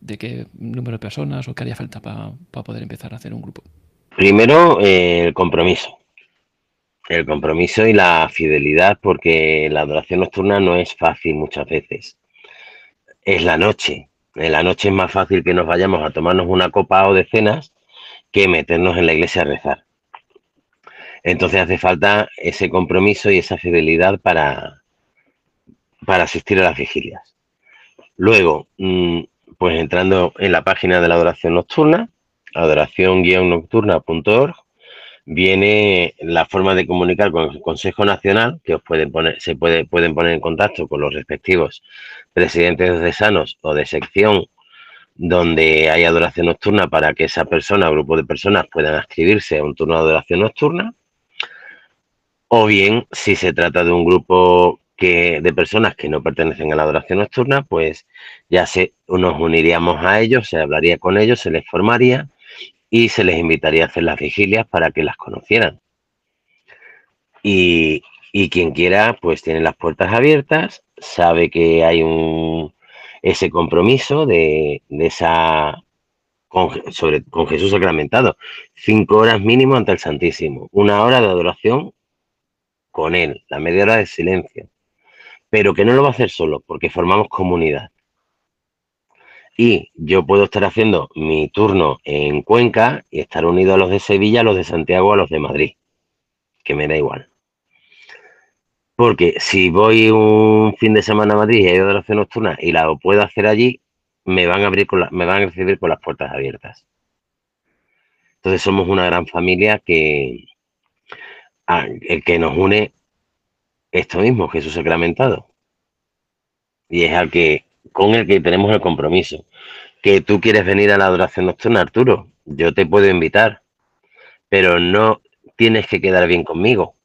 de qué número de personas o qué haría falta para poder empezar a hacer un grupo.
Primero, eh, el compromiso. El compromiso y la fidelidad, porque la adoración nocturna no es fácil muchas veces. Es la noche. En la noche es más fácil que nos vayamos a tomarnos una copa o de cenas que meternos en la iglesia a rezar. Entonces hace falta ese compromiso y esa fidelidad para, para asistir a las vigilias. Luego, mm, pues entrando en la página de la adoración nocturna, adoración-nocturna.org, viene la forma de comunicar con el Consejo Nacional, que os pueden poner, se puede, pueden poner en contacto con los respectivos presidentes de sanos o de sección donde hay adoración nocturna para que esa persona grupo de personas puedan inscribirse a un turno de adoración nocturna. O bien, si se trata de un grupo que, de personas que no pertenecen a la adoración nocturna, pues ya se, nos uniríamos a ellos, se hablaría con ellos, se les formaría y se les invitaría a hacer las vigilias para que las conocieran. Y, quien quiera, pues tiene las puertas abiertas, sabe que hay un ese compromiso de, esa con, sobre, con Jesús sacramentado. Cinco horas mínimo ante el Santísimo, una hora de adoración con Él, la media hora de silencio. Pero que no lo va a hacer solo, porque formamos comunidad y yo puedo estar haciendo mi turno en Cuenca y estar unido a los de Sevilla, a los de Santiago, a los de Madrid, que me da igual. Porque si voy un fin de semana a Madrid y hay adoración nocturna y la puedo hacer allí, me van a abrir con me van a recibir con las puertas abiertas. Entonces somos una gran familia que el que nos une esto mismo, Jesús sacramentado. Y es al que con el que tenemos el compromiso. Que tú quieres venir a la adoración nocturna, Arturo, yo te puedo invitar, pero no tienes que quedar bien conmigo.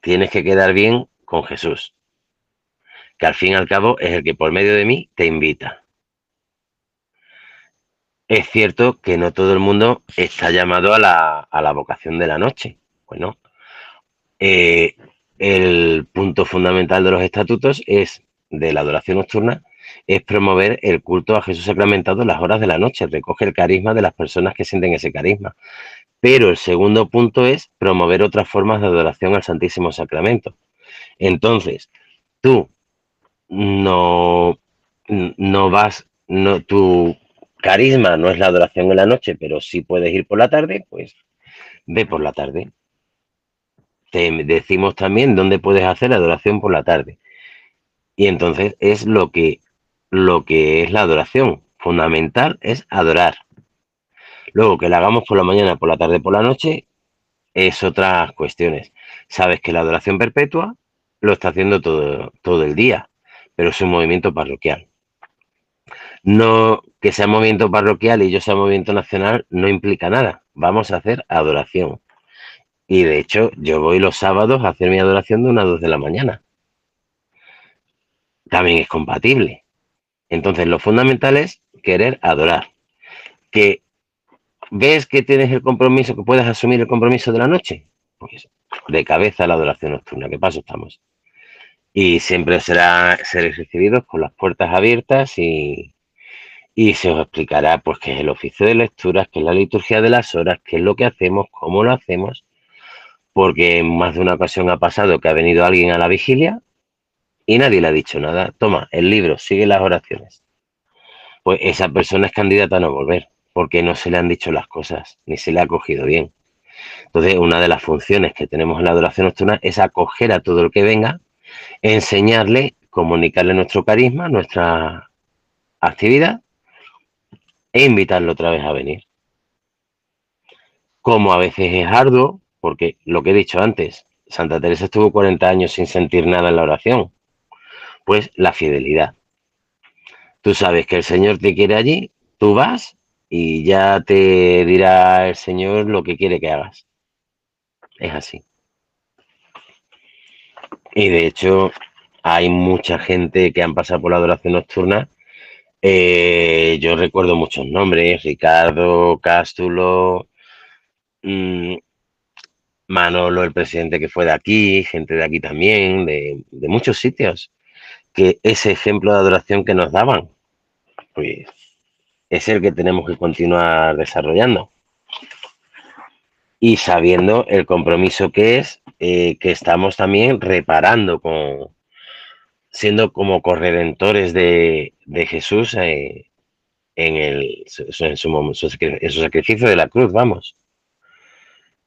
Tienes que quedar bien con Jesús, que al fin y al cabo es el que por medio de mí te invita. Es cierto que no todo el mundo está llamado a la, vocación de la noche. Bueno, eh, el punto fundamental de los estatutos es de la adoración nocturna es promover el culto a Jesús sacramentado en las horas de la noche, recoge el carisma de las personas que sienten ese carisma. Pero el segundo punto es promover otras formas de adoración al Santísimo Sacramento. Entonces, tú no, no vas, no, tu carisma no es la adoración en la noche, pero sí puedes ir por la tarde, pues ve por la tarde. Te decimos también dónde puedes hacer adoración por la tarde. Y entonces es lo que, lo que es la adoración. Fundamental es adorar. Luego que la hagamos por la mañana, por la tarde, por la noche, es otras cuestiones. Sabes que la adoración perpetua lo está haciendo todo, todo el día, pero es un movimiento parroquial. No que sea movimiento parroquial y yo sea movimiento nacional no implica nada. Vamos a hacer adoración. Y de hecho, yo voy los sábados a hacer mi adoración de una a dos de la mañana también es compatible. Entonces, lo fundamental es querer adorar. Que ves que tienes el compromiso, que puedes asumir el compromiso de la noche, pues de cabeza la adoración nocturna. ¿Qué paso estamos? Y siempre será seréis recibidos con las puertas abiertas y, y se os explicará pues qué es el oficio de lecturas, qué es la liturgia de las horas, qué es lo que hacemos, cómo lo hacemos, porque en más de una ocasión ha pasado que ha venido alguien a la vigilia y nadie le ha dicho nada. Toma, el libro, sigue las oraciones. Pues esa persona es candidata a no volver, porque no se le han dicho las cosas, ni se le ha acogido bien. Entonces, una de las funciones que tenemos en la adoración nocturna es acoger a todo el que venga, enseñarle, comunicarle nuestro carisma, nuestra actividad e invitarlo otra vez a venir. Como a veces es arduo, porque lo que he dicho antes, Santa Teresa estuvo 40 años sin sentir nada en la oración pues la fidelidad. Tú sabes que el Señor te quiere allí, tú vas y ya te dirá el Señor lo que quiere que hagas. es así. Y de hecho, hay mucha gente que han pasado por la adoración nocturna. Eh, yo recuerdo muchos nombres, Ricardo, Cástulo, mmm, Manolo, el presidente que fue de aquí, gente de aquí también, de, muchos sitios, que ese ejemplo de adoración que nos daban, pues es el que tenemos que continuar desarrollando. Y sabiendo el compromiso que es, eh, que estamos también reparando con, siendo como corredentores de, Jesús eh, en, el, en su sacrificio de la cruz, vamos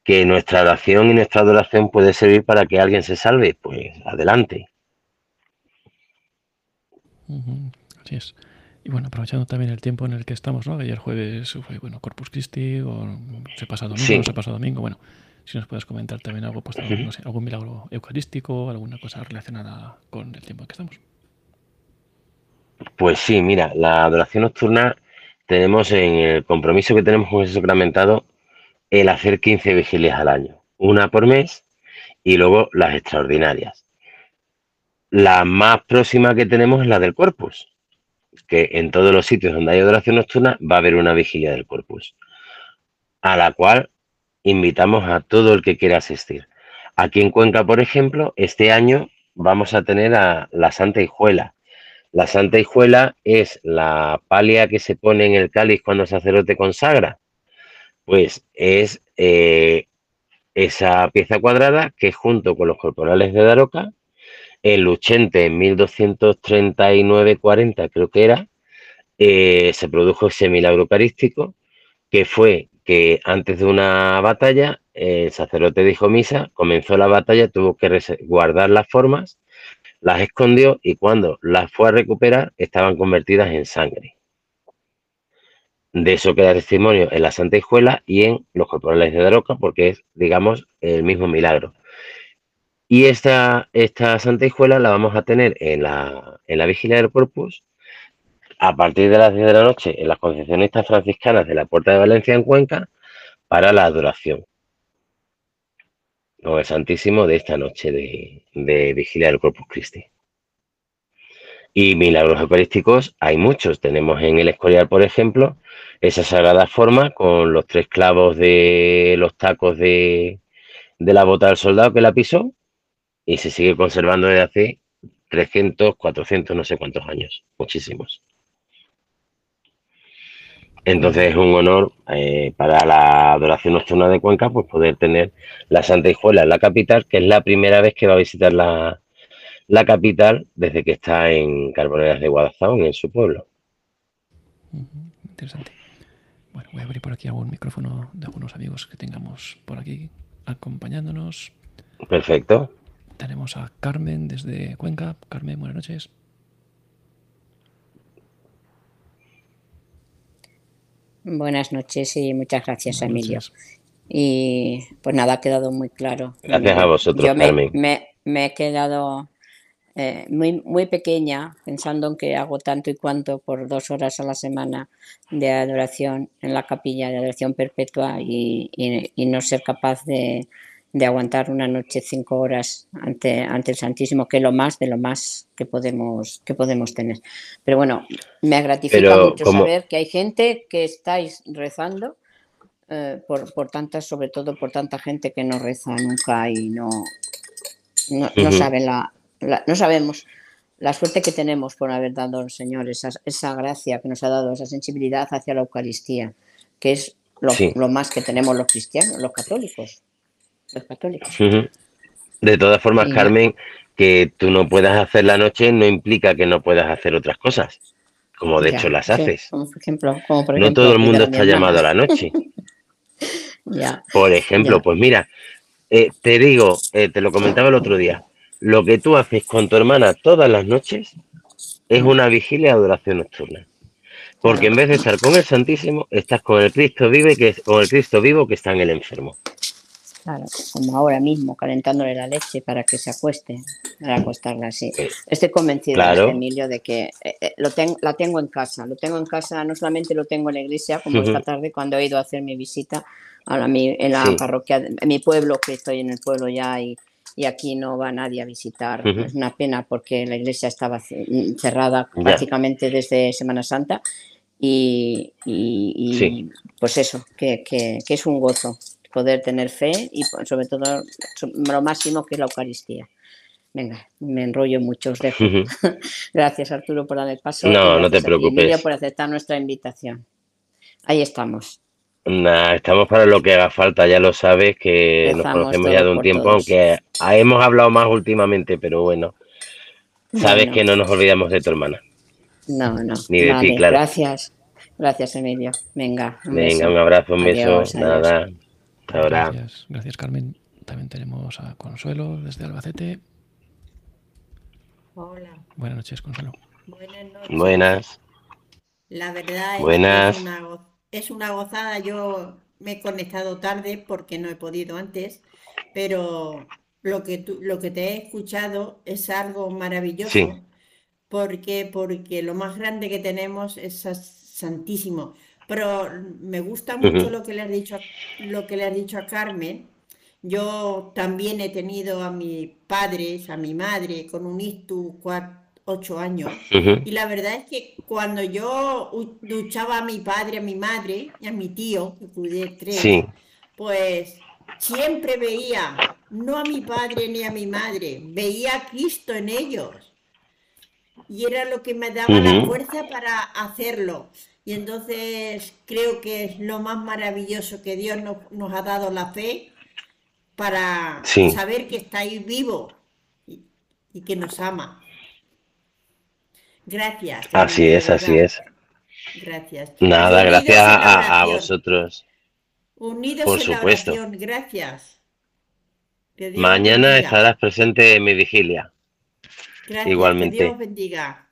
que nuestra oración y nuestra adoración puede servir para que alguien se salve, pues adelante.
Así es. Y bueno, aprovechando también el tiempo en el que estamos, ¿no? Ayer jueves fue, bueno, Corpus Christi, o se pasa domingo, se pasa domingo, bueno, si nos puedes comentar también algo, pues, no sé, algún milagro eucarístico, alguna cosa relacionada con el tiempo en que estamos.
Pues sí, mira, la adoración nocturna tenemos en el compromiso que tenemos con ese sacramentado el hacer 15 vigilias al año, una por mes y luego las extraordinarias. La más próxima que tenemos es la del Corpus, que en todos los sitios donde hay adoración nocturna va a haber una vigilia del Corpus, a la cual invitamos a todo el que quiera asistir. Aquí en Cuenca, por ejemplo, este año vamos a tener a la Santa Hijuela. La Santa Hijuela es la palia que se pone en el cáliz cuando el sacerdote consagra pues es eh, esa pieza cuadrada que junto con los corporales de Daroca, el Luchente en 1239-40 creo que era, eh, se produjo ese milagro eucarístico, que fue que antes de una batalla, el sacerdote dijo misa, comenzó la batalla, tuvo que guardar las formas, las escondió y cuando las fue a recuperar estaban convertidas en sangre. De eso queda testimonio en la Santa Hijuela y en los corporales de Daroca, porque es, digamos, el mismo milagro. Y esta, esta Santa Hijuela la vamos a tener en la, en la Vigilia del Corpus a partir de las 10 de la noche en las concepcionistas franciscanas de la Puerta de Valencia en Cuenca para la adoración con el Santísimo de esta noche de, de Vigilia del Corpus Christi. Y milagros eucarísticos hay muchos. Tenemos en el Escorial, por ejemplo, esa sagrada forma con los tres clavos de los tacos de, la bota del soldado que la pisó y se sigue conservando desde hace 300, 400, no sé cuántos años, muchísimos. Entonces es un honor eh, para la adoración nocturna de Cuenca pues poder tener la Santa Hijuela en la capital, que es la primera vez que va a visitar la, la capital desde que está en Carboneras de Guadalajara, en su pueblo.
Interesante. Bueno, voy a abrir por aquí algún micrófono de algunos amigos que tengamos por aquí acompañándonos.
Perfecto.
Tenemos a Carmen desde Cuenca. Carmen, buenas noches.
Buenas noches y muchas gracias, Emilio. Y pues nada, ha quedado muy claro.
Gracias a vosotros,
Carmen. me he quedado eh, muy, muy pequeña, pensando en que hago tanto y cuanto por dos horas a la semana de adoración en la capilla, de adoración perpetua y, no ser capaz de, aguantar una noche cinco horas ante, ante el Santísimo, que es lo más de lo más que podemos, que podemos tener. Pero bueno, me gratifica mucho saber que hay gente que estáis rezando eh, por, por tantas, sobre todo por tanta gente que no reza nunca y no, no sabe la, no sabemos la suerte que tenemos por haber dado al Señor esa, esa, gracia que nos ha dado, esa sensibilidad hacia la Eucaristía, que es lo, más que tenemos los cristianos, los católicos. Los católicos.
De todas formas, Carmen, que tú no puedas hacer la noche no implica que no puedas hacer otras cosas, como de hecho las haces.
por ejemplo, como
no todo el mundo está llamado a la noche. (laughs) Por ejemplo, pues mira, eh, te digo, eh, te lo comentaba el otro día, lo que tú haces con tu hermana todas las noches es una vigilia de adoración nocturna. Porque en vez de estar con el Santísimo, estás con el Cristo vive, que con el Cristo vivo que está en el enfermo.
Claro, como ahora mismo, calentándole la leche para que se acueste, para acostarla así. Estoy convencido, Emilio, de que eh, eh, lo tengo, la tengo en casa. Lo tengo en casa, no solamente lo tengo en la iglesia, como esta tarde cuando he ido a hacer mi visita a la, en la parroquia, en mi pueblo, que estoy en el pueblo ya y, y aquí no va nadie a visitar. Es una pena porque la iglesia estaba cerrada prácticamente desde Semana Santa. Y, y, pues eso, que, que, que es un gozo poder tener fe y sobre todo lo máximo que es la Eucaristía. Venga, me enrollo mucho, os dejo. (laughs) gracias Arturo por darme paso.
No, no te preocupes.
por aceptar nuestra invitación. Ahí estamos.
estamos para lo que haga falta, ya lo sabes, que nos conocemos ya de un tiempo, aunque hemos hablado más últimamente, pero bueno, sabes que no nos olvidamos de tu hermana.
No, no. Ni de ti, claro. Gracias. Gracias, Emilio. Venga.
Un Venga, un abrazo, un beso. Nada.
Gracias, gracias Carmen. También tenemos a Consuelo desde Albacete.
Hola.
Buenas noches, Consuelo.
Buenas noches. Buenas.
La verdad es que es una, es una gozada. Yo me he conectado tarde porque no he podido antes, pero lo que, lo que te he escuchado es algo maravilloso. Porque, porque lo más grande que tenemos es Santísimo. Pero me gusta mucho lo que le has dicho, lo que le has dicho a Carmen. Yo también he tenido a mis padres, a mi madre, con un ictus ocho años. Y la verdad es que cuando yo duchaba a mi padre, a mi madre y a mi tío, que cuidé tres, pues siempre veía, no a mi padre ni a mi madre, veía a Cristo en ellos. Y era lo que me daba la fuerza para hacerlo. Y entonces creo que es lo más maravilloso que Dios nos, ha dado la fe para saber que estáis vivos y, que nos ama. Gracias.
Así es, así es.
Gracias.
Nada, gracias a, vosotros.
Unidos Por en supuesto. La oración. Gracias.
Mañana estarás presente en mi vigilia.
Gracias,
Igualmente.
Que Dios bendiga.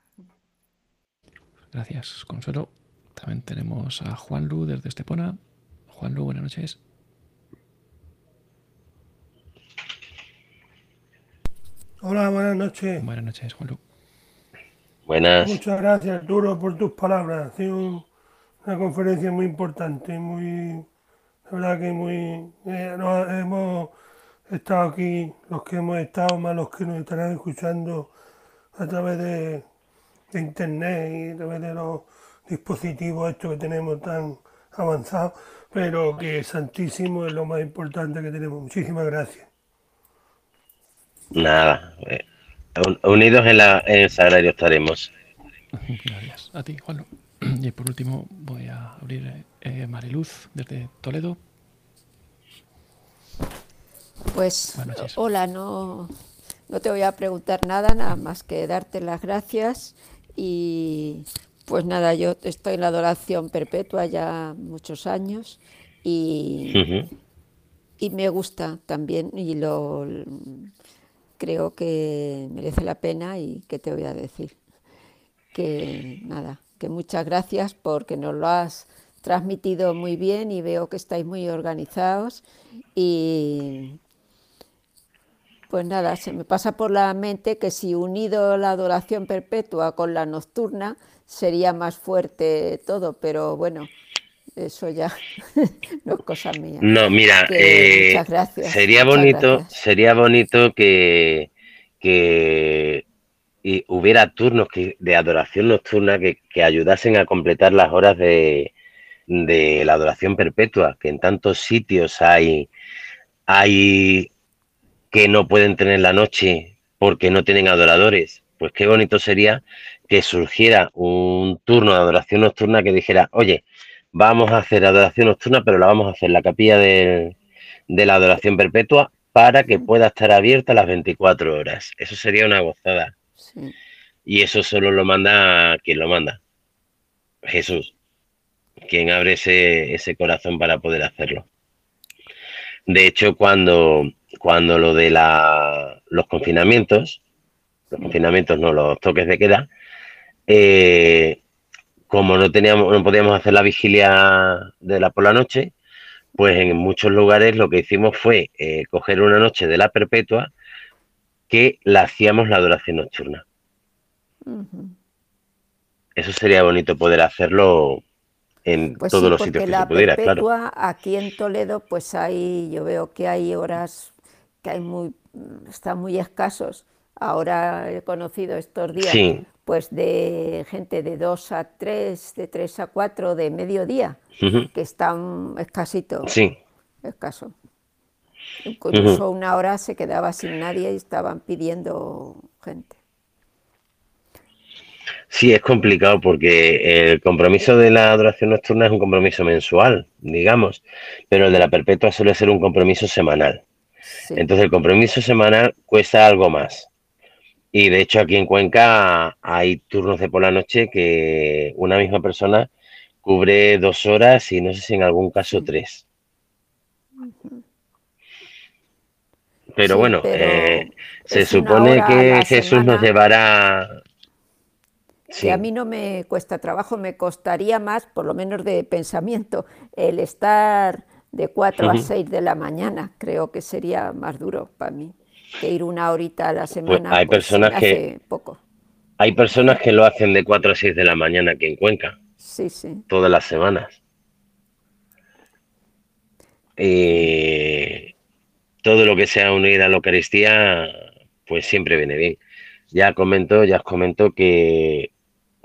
Gracias, Consuelo. También tenemos a Juan Lu desde Estepona. Juan Lu, buenas noches.
Hola, buenas noches.
Buenas noches, Juan Lu.
Buenas.
Muchas gracias, Arturo, por tus palabras. Ha sido una conferencia muy importante, muy, la verdad que muy, eh, hemos estado aquí, los que hemos estado, más los que nos estarán escuchando a través de, de internet y a través de los dispositivo esto que tenemos tan avanzado, pero que Santísimo es lo más importante que tenemos. Muchísimas gracias.
Nada, eh, unidos en, la, en el sagrario estaremos.
Gracias a ti, Juan. (clears throat) Y por último voy a abrir eh, Mariluz desde Toledo.
Pues hola, no, no te voy a preguntar nada, nada más que darte las gracias y pues nada, yo estoy en la adoración perpetua ya muchos años y, y me gusta también y lo creo que merece la pena y que te voy a decir. Que nada, que muchas gracias porque nos lo has transmitido muy bien y veo que estáis muy organizados y pues nada, se me pasa por la mente que si unido la adoración perpetua con la nocturna, sería más fuerte todo, pero bueno, eso ya (laughs) no es cosa mía.
No, mira, eh, muchas gracias, sería bonito, sería bonito que, que hubiera turnos de adoración nocturna que, ayudasen a completar las horas de, de, la adoración perpetua, que en tantos sitios hay, hay que no pueden tener la noche porque no tienen adoradores. Pues qué bonito sería que surgiera un turno de adoración nocturna que dijera, oye, vamos a hacer adoración nocturna, pero la vamos a hacer en la capilla de, la adoración perpetua para que pueda estar abierta las 24 horas. Eso sería una gozada. Y eso solo lo manda quien lo manda. Jesús. Quien abre ese, ese corazón para poder hacerlo. De hecho, cuando, cuando lo de la, los confinamientos, los confinamientos no, los toques de queda, eh, como no teníamos, no podíamos hacer la vigilia de la por la noche, pues en muchos lugares lo que hicimos fue eh, coger una noche de la perpetua que la hacíamos la adoración nocturna. Eso sería bonito poder hacerlo en pues todos los sitios que se pudiera, perpetua,
Aquí en Toledo, pues hay, yo veo que hay horas que hay muy, están muy escasos. Ahora he conocido estos días, pues de gente de 2 a 3, de 3 a 4, de mediodía, que están escasitos.
Sí.
Escaso. Incluso una hora se quedaba sin nadie y estaban pidiendo gente.
Sí, es complicado porque el compromiso de la adoración nocturna es un compromiso mensual, digamos, pero el de la perpetua suele ser un compromiso semanal. Entonces el compromiso semanal cuesta algo más. Y de hecho aquí en Cuenca hay turnos de por la noche que una misma persona cubre dos horas y no sé si en algún caso tres. Pero bueno, eh, se supone que Jesús nos llevará
que a mí no me cuesta trabajo, me costaría más, por lo menos de pensamiento, el estar de 4 a 6 de la mañana, creo que sería más duro para mí que ir una horita a la pues semana.
hay pues, personas que
poco.
Hay personas que lo hacen de 4 a 6 de la mañana aquí en Cuenca.
Sí, sí.
Todas las semanas. Y todo lo que sea unir a la Eucaristía, pues siempre viene bien. Ya comento, ya os comento que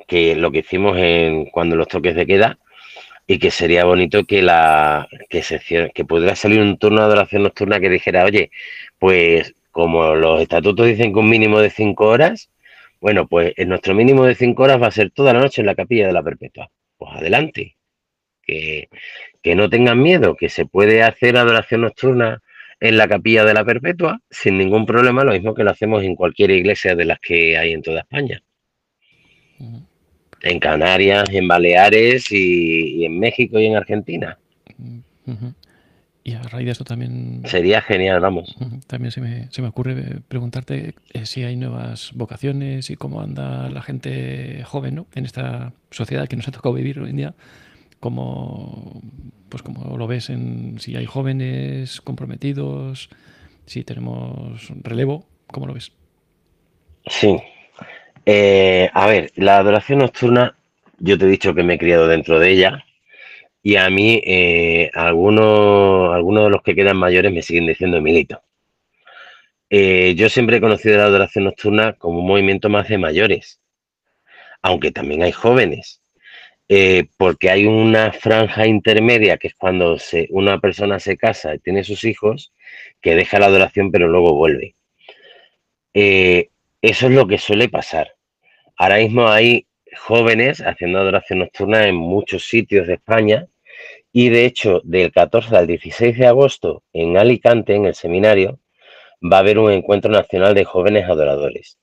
que lo que hicimos en cuando los toques de queda y que sería bonito que la que se que pudiera salir un turno de adoración nocturna que dijera, oye, pues como los estatutos dicen que un mínimo de cinco horas, bueno, pues en nuestro mínimo de cinco horas va a ser toda la noche en la capilla de la Perpetua. Pues adelante. Que, que no tengan miedo, que se puede hacer adoración nocturna en la capilla de la Perpetua sin ningún problema, lo mismo que lo hacemos en cualquier iglesia de las que hay en toda España en Canarias, en Baleares y, en México y en Argentina.
Y a raíz de eso también...
Sería genial, vamos.
También se me, se me ocurre preguntarte eh, si hay nuevas vocaciones y cómo anda la gente joven ¿no? en esta sociedad que nos ha tocado vivir hoy en día. Cómo, pues como lo ves en si hay jóvenes comprometidos, si tenemos relevo, ¿cómo lo ves?
Sí, eh, a ver, la adoración nocturna, yo te he dicho que me he criado dentro de ella y a mí eh, algunos, algunos de los que quedan mayores me siguen diciendo Emilito. Eh, yo siempre he conocido la adoración nocturna como un movimiento más de mayores, aunque también hay jóvenes, porque hay una franja intermedia que es cuando una persona se casa y tiene sus hijos, que deja la adoración pero luego vuelve. Eso es lo que suele pasar. Ahora mismo hay jóvenes haciendo adoración nocturna en muchos sitios de España y de hecho del 14 al 16 de agosto en Alicante, en el seminario, va a haber un encuentro nacional de jóvenes adoradores.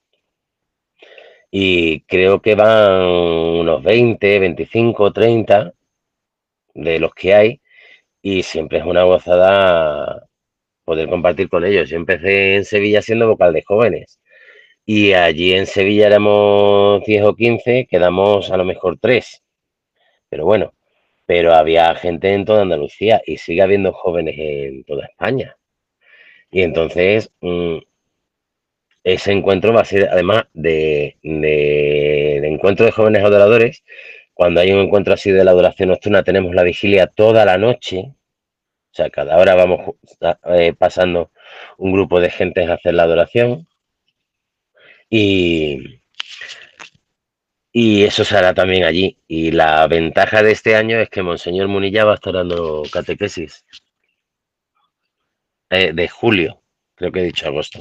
Y creo que van unos 20, 25, 30 de los que hay y siempre es una gozada poder compartir con ellos. Yo empecé en Sevilla siendo vocal de jóvenes y allí en Sevilla éramos 10 o 15, quedamos a lo mejor 3. Pero bueno, pero había gente en toda Andalucía y sigue habiendo jóvenes en toda España. Y entonces, mm, ese encuentro va a ser, además de, encuentro de jóvenes adoradores, cuando hay un encuentro así de la adoración nocturna, tenemos la vigilia toda la noche. O sea, cada hora vamos eh, pasando un grupo de gente a hacer la adoración. Y, y eso se hará también allí. Y la ventaja de este año es que Monseñor Munilla va a estar dando catequesis. Eh, de julio, creo que he dicho agosto.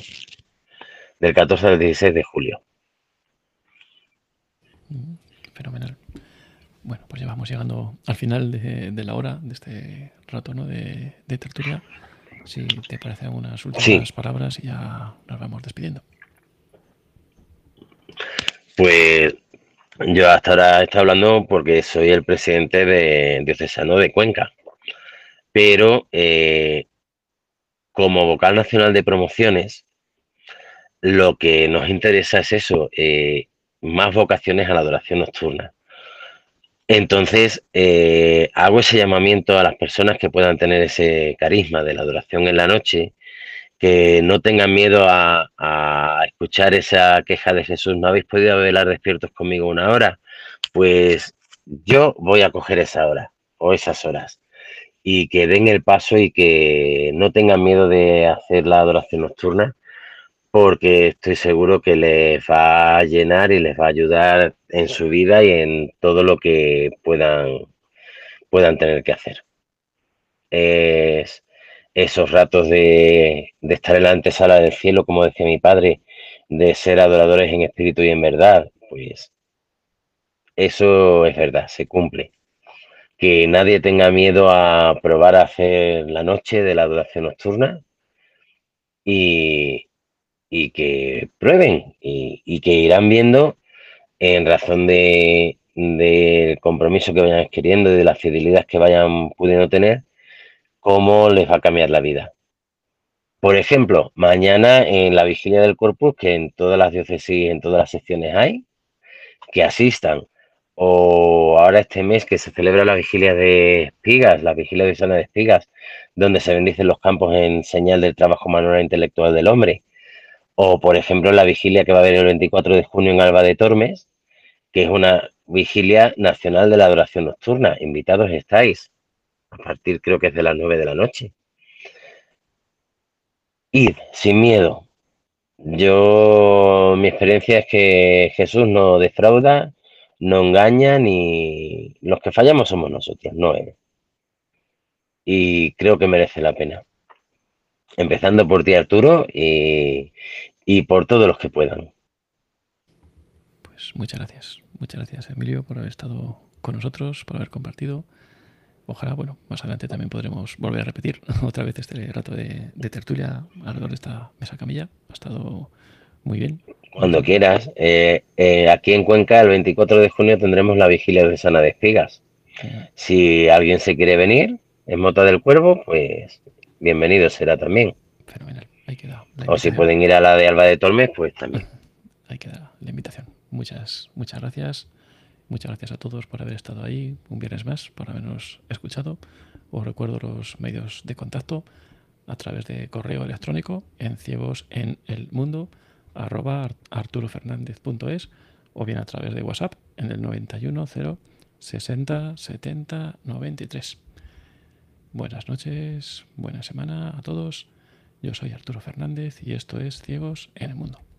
Del 14 al 16 de julio.
Mm, fenomenal. Bueno, pues ya vamos llegando al final de, la hora, de este rato ¿no? de, tertulia. Si te parecen unas últimas palabras y ya nos vamos despidiendo.
Pues yo hasta ahora estoy hablando porque soy el presidente de diocesano de Cuenca, pero eh, como vocal nacional de promociones, lo que nos interesa es eso, eh, más vocaciones a la adoración nocturna. Entonces, eh, hago ese llamamiento a las personas que puedan tener ese carisma de la adoración en la noche, que no tengan miedo a, escuchar esa queja de Jesús. ¿No habéis podido velar despiertos conmigo una hora? Pues yo voy a coger esa hora o esas horas y que den el paso y que no tengan miedo de hacer la adoración nocturna porque estoy seguro que les va a llenar y les va a ayudar en su vida y en todo lo que puedan, puedan tener que hacer. Es esos ratos de, de estar en la antesala del cielo, como decía mi padre, de ser adoradores en espíritu y en verdad, pues eso es verdad, se cumple. Que nadie tenga miedo a probar a hacer la noche de la adoración nocturna y, y que prueben y, que irán viendo en razón de del compromiso que vayan adquiriendo y de la fidelidad que vayan pudiendo tener, cómo les va a cambiar la vida. Por ejemplo, mañana en la vigilia del corpus, que en todas las diócesis, en todas las secciones hay, que asistan. O ahora este mes que se celebra la vigilia de espigas, la vigilia de Sana de espigas, donde se bendicen los campos en señal del trabajo manual e intelectual del hombre o, por ejemplo, la vigilia que va a haber el 24 de junio en Alba de Tormes, que es una vigilia nacional de la adoración nocturna. Invitados estáis. A partir creo que es de las 9 de la noche. Id, sin miedo. Yo, mi experiencia es que Jesús no defrauda, no engaña, ni los que fallamos somos nosotros, no él. Y creo que merece la pena. Empezando por ti, Arturo, y, y por todos los que puedan.
Pues muchas gracias. Muchas gracias, Emilio, por haber estado con nosotros, por haber compartido. Ojalá, bueno, más adelante también podremos volver a repetir (laughs) otra vez este rato de, tertulia alrededor de esta mesa camilla. Ha estado muy bien.
Cuando quieras. Eh, eh, aquí en Cuenca, el 24 de junio, tendremos la vigilia de Sana de Espigas. Si alguien se quiere venir en Mota del Cuervo, pues bienvenido será también.
Fenomenal
o si pueden ir a la de Alba de Tolmes, pues también. (laughs)
Ahí queda la invitación. Muchas, muchas gracias. Muchas gracias a todos por haber estado ahí un viernes más, por habernos escuchado. Os recuerdo los medios de contacto a través de correo electrónico en ciegos en el mundo arroba o bien a través de WhatsApp en el 91 0 60 70 93. Buenas noches, buena semana a todos. Yo soy Arturo Fernández y esto es Ciegos en el Mundo.